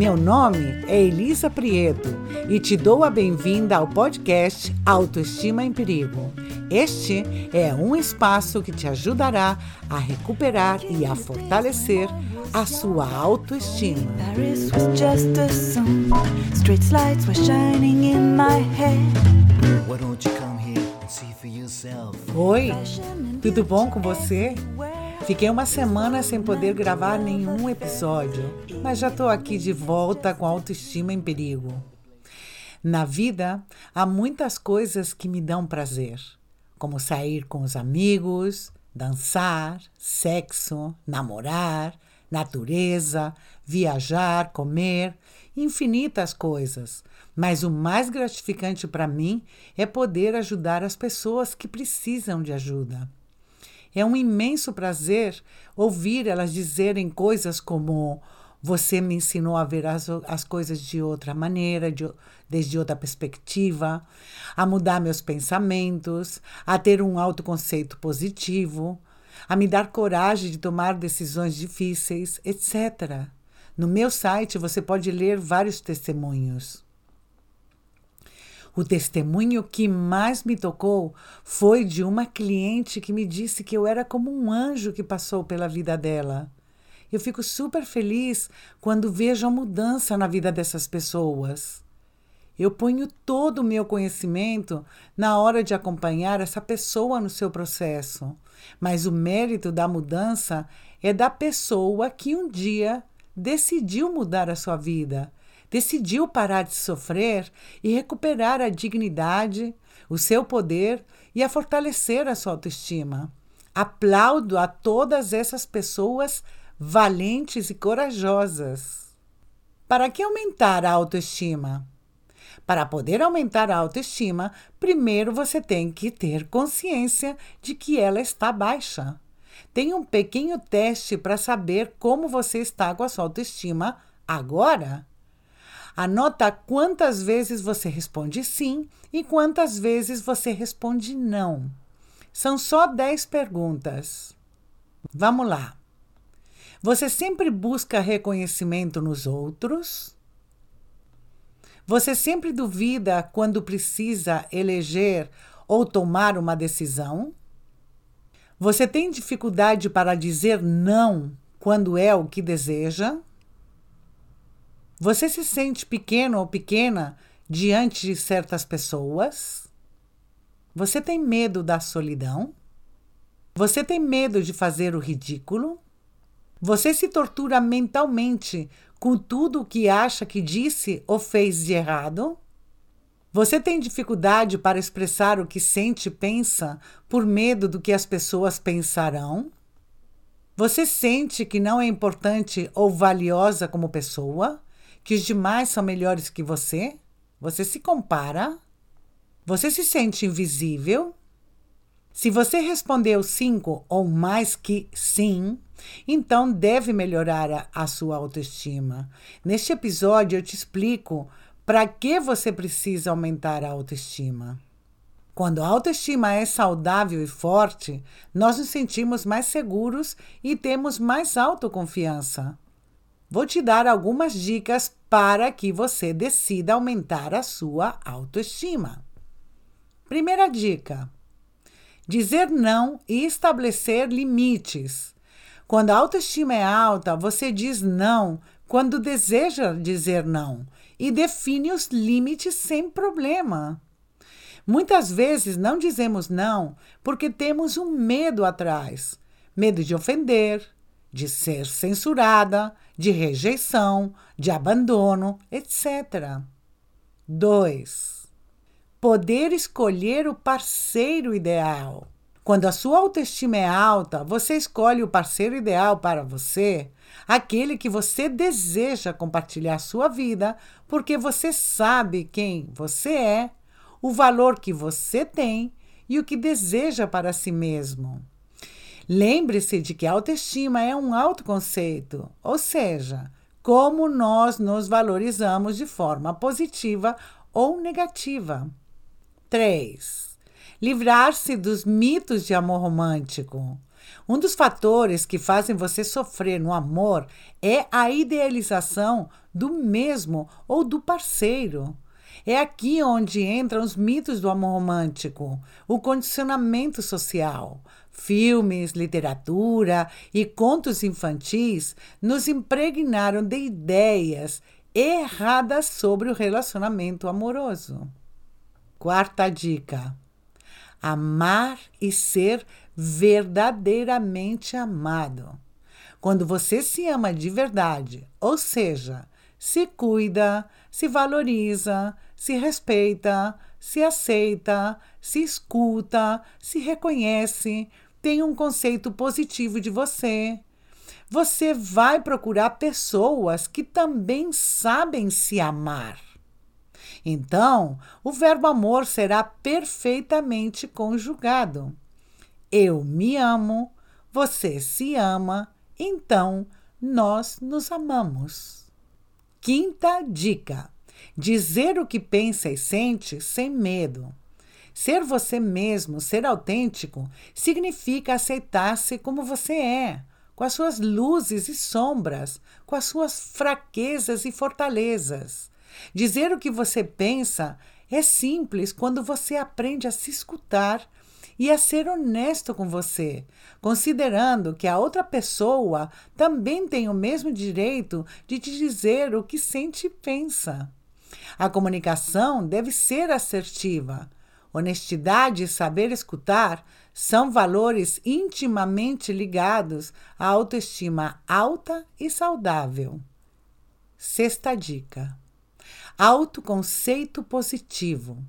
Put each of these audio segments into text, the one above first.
Meu nome é Elisa Prieto e te dou a bem-vinda ao podcast Autoestima em Perigo. Este é um espaço que te ajudará a recuperar e a fortalecer a sua autoestima. Oi, tudo bom com você? Fiquei uma semana sem poder gravar nenhum episódio, mas já estou aqui de volta com a autoestima em perigo. Na vida, há muitas coisas que me dão prazer, como sair com os amigos, dançar, sexo, namorar, natureza, viajar, comer, infinitas coisas. Mas o mais gratificante para mim é poder ajudar as pessoas que precisam de ajuda. É um imenso prazer ouvir elas dizerem coisas como: Você me ensinou a ver as, as coisas de outra maneira, de, desde outra perspectiva, a mudar meus pensamentos, a ter um autoconceito positivo, a me dar coragem de tomar decisões difíceis, etc. No meu site você pode ler vários testemunhos. O testemunho que mais me tocou foi de uma cliente que me disse que eu era como um anjo que passou pela vida dela. Eu fico super feliz quando vejo a mudança na vida dessas pessoas. Eu ponho todo o meu conhecimento na hora de acompanhar essa pessoa no seu processo, mas o mérito da mudança é da pessoa que um dia decidiu mudar a sua vida decidiu parar de sofrer e recuperar a dignidade, o seu poder e a fortalecer a sua autoestima. Aplaudo a todas essas pessoas valentes e corajosas. Para que aumentar a autoestima? Para poder aumentar a autoestima, primeiro você tem que ter consciência de que ela está baixa. Tem um pequeno teste para saber como você está com a sua autoestima agora. Anota quantas vezes você responde sim e quantas vezes você responde não. São só 10 perguntas. Vamos lá. Você sempre busca reconhecimento nos outros? Você sempre duvida quando precisa eleger ou tomar uma decisão? Você tem dificuldade para dizer não quando é o que deseja? Você se sente pequeno ou pequena diante de certas pessoas? Você tem medo da solidão? Você tem medo de fazer o ridículo? Você se tortura mentalmente com tudo o que acha que disse ou fez de errado? Você tem dificuldade para expressar o que sente e pensa por medo do que as pessoas pensarão? Você sente que não é importante ou valiosa como pessoa? Que os demais são melhores que você? Você se compara? Você se sente invisível? Se você respondeu cinco ou mais que sim, então deve melhorar a, a sua autoestima. Neste episódio eu te explico para que você precisa aumentar a autoestima. Quando a autoestima é saudável e forte, nós nos sentimos mais seguros e temos mais autoconfiança. Vou te dar algumas dicas para que você decida aumentar a sua autoestima. Primeira dica: dizer não e estabelecer limites. Quando a autoestima é alta, você diz não quando deseja dizer não e define os limites sem problema. Muitas vezes não dizemos não porque temos um medo atrás medo de ofender, de ser censurada, de rejeição, de abandono, etc. 2. Poder escolher o parceiro ideal. Quando a sua autoestima é alta, você escolhe o parceiro ideal para você, aquele que você deseja compartilhar sua vida, porque você sabe quem você é, o valor que você tem e o que deseja para si mesmo. Lembre-se de que autoestima é um autoconceito, ou seja, como nós nos valorizamos de forma positiva ou negativa. 3. Livrar-se dos mitos de amor romântico. Um dos fatores que fazem você sofrer no amor é a idealização do mesmo ou do parceiro. É aqui onde entram os mitos do amor romântico, o condicionamento social. Filmes, literatura e contos infantis nos impregnaram de ideias erradas sobre o relacionamento amoroso. Quarta dica: amar e ser verdadeiramente amado. Quando você se ama de verdade, ou seja, se cuida, se valoriza, se respeita, se aceita, se escuta, se reconhece, tem um conceito positivo de você. Você vai procurar pessoas que também sabem se amar. Então, o verbo amor será perfeitamente conjugado. Eu me amo, você se ama, então nós nos amamos. Quinta dica: dizer o que pensa e sente sem medo. Ser você mesmo, ser autêntico, significa aceitar-se como você é, com as suas luzes e sombras, com as suas fraquezas e fortalezas. Dizer o que você pensa é simples quando você aprende a se escutar e a ser honesto com você, considerando que a outra pessoa também tem o mesmo direito de te dizer o que sente e pensa. A comunicação deve ser assertiva. Honestidade e saber escutar são valores intimamente ligados à autoestima alta e saudável. Sexta dica: autoconceito positivo.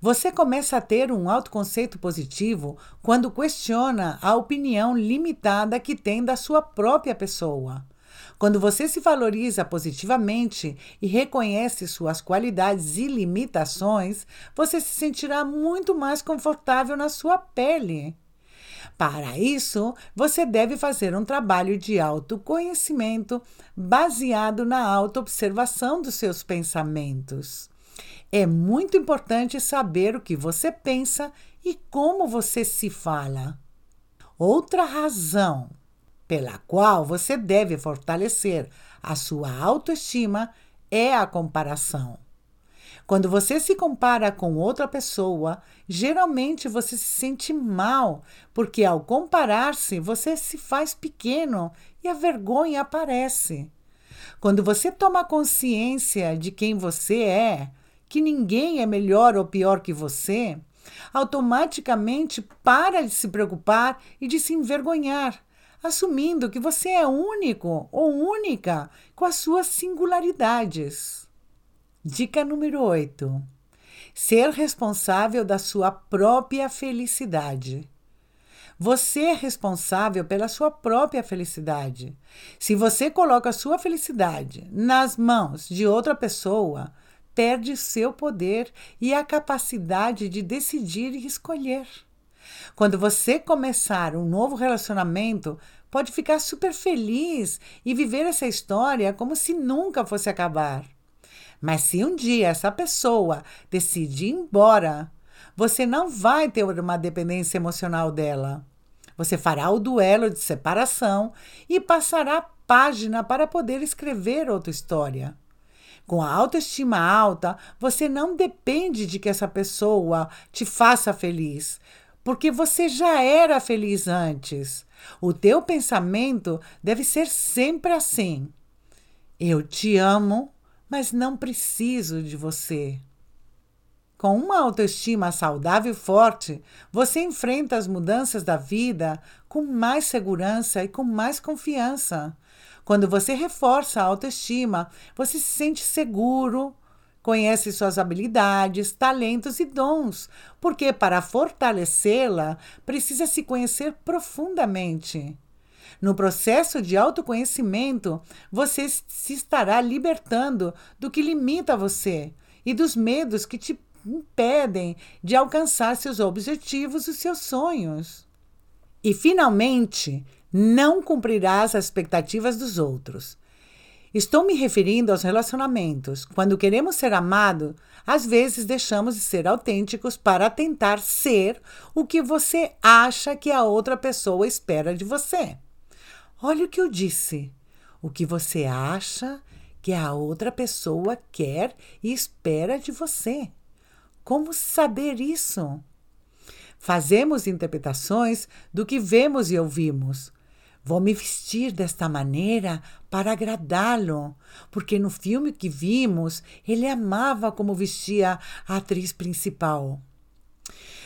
Você começa a ter um autoconceito positivo quando questiona a opinião limitada que tem da sua própria pessoa. Quando você se valoriza positivamente e reconhece suas qualidades e limitações, você se sentirá muito mais confortável na sua pele. Para isso, você deve fazer um trabalho de autoconhecimento baseado na autoobservação dos seus pensamentos. É muito importante saber o que você pensa e como você se fala. Outra razão pela qual você deve fortalecer a sua autoestima é a comparação. Quando você se compara com outra pessoa, geralmente você se sente mal, porque ao comparar-se você se faz pequeno e a vergonha aparece. Quando você toma consciência de quem você é, que ninguém é melhor ou pior que você, automaticamente para de se preocupar e de se envergonhar, assumindo que você é único ou única com as suas singularidades. Dica número 8. Ser responsável da sua própria felicidade. Você é responsável pela sua própria felicidade. Se você coloca a sua felicidade nas mãos de outra pessoa, perde seu poder e a capacidade de decidir e escolher. Quando você começar um novo relacionamento, pode ficar super feliz e viver essa história como se nunca fosse acabar. Mas se um dia essa pessoa decidir ir embora, você não vai ter uma dependência emocional dela. Você fará o duelo de separação e passará página para poder escrever outra história. Com a autoestima alta, você não depende de que essa pessoa te faça feliz, porque você já era feliz antes. O teu pensamento deve ser sempre assim: eu te amo mas não preciso de você. Com uma autoestima saudável e forte, você enfrenta as mudanças da vida com mais segurança e com mais confiança. Quando você reforça a autoestima, você se sente seguro, conhece suas habilidades, talentos e dons, porque para fortalecê-la, precisa se conhecer profundamente. No processo de autoconhecimento, você se estará libertando do que limita você e dos medos que te impedem de alcançar seus objetivos e seus sonhos. E, finalmente, não cumprirás as expectativas dos outros. Estou me referindo aos relacionamentos. Quando queremos ser amados, às vezes deixamos de ser autênticos para tentar ser o que você acha que a outra pessoa espera de você. Olha o que eu disse. O que você acha que a outra pessoa quer e espera de você. Como saber isso? Fazemos interpretações do que vemos e ouvimos. Vou me vestir desta maneira para agradá-lo, porque no filme que vimos ele amava como vestia a atriz principal.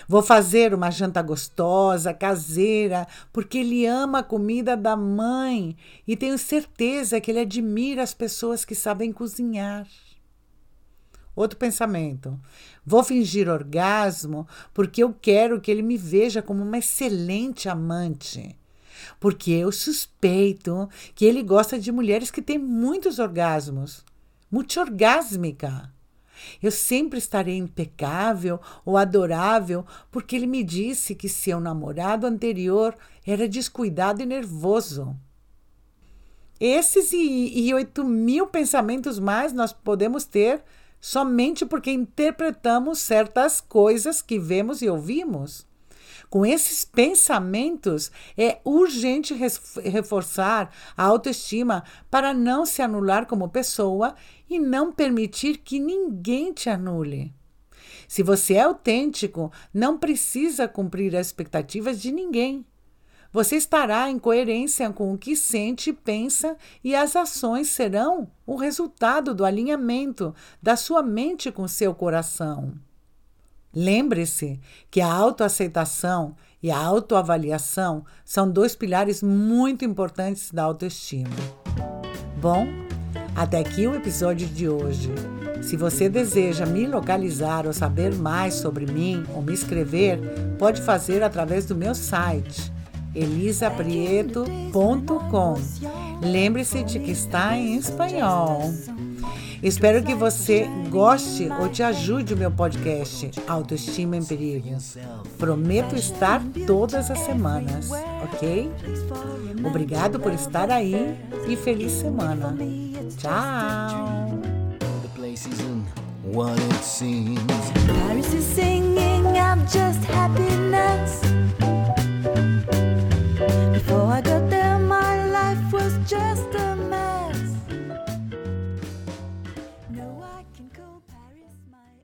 Vou fazer uma janta gostosa, caseira, porque ele ama a comida da mãe e tenho certeza que ele admira as pessoas que sabem cozinhar. Outro pensamento. Vou fingir orgasmo porque eu quero que ele me veja como uma excelente amante. Porque eu suspeito que ele gosta de mulheres que têm muitos orgasmos. Multiorgásmica. Eu sempre estarei impecável ou adorável porque ele me disse que seu namorado anterior era descuidado e nervoso. Esses e, 8 mil pensamentos mais nós podemos ter somente porque interpretamos certas coisas que vemos e ouvimos. Com esses pensamentos, é urgente reforçar a autoestima para não se anular como pessoa e não permitir que ninguém te anule. Se você é autêntico, não precisa cumprir as expectativas de ninguém. Você estará em coerência com o que sente e pensa, e as ações serão o resultado do alinhamento da sua mente com seu coração. Lembre-se que a autoaceitação e a autoavaliação são dois pilares muito importantes da autoestima. Bom, até aqui o episódio de hoje. Se você deseja me localizar ou saber mais sobre mim ou me escrever, pode fazer através do meu site elisaprieto.com. Lembre-se de que está em espanhol. Espero que você goste ou te ajude o meu podcast Autoestima em Perigo. Prometo estar todas as semanas, ok? Obrigado por estar aí e feliz semana. Tchau! What it seems. Paris is singing of just happiness.